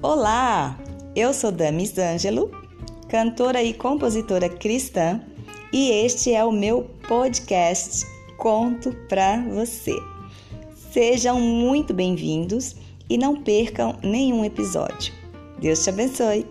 Olá, eu sou Damis Ângelo, cantora e compositora cristã, e este é o meu podcast Conto pra você. Sejam muito bem-vindos e não percam nenhum episódio. Deus te abençoe!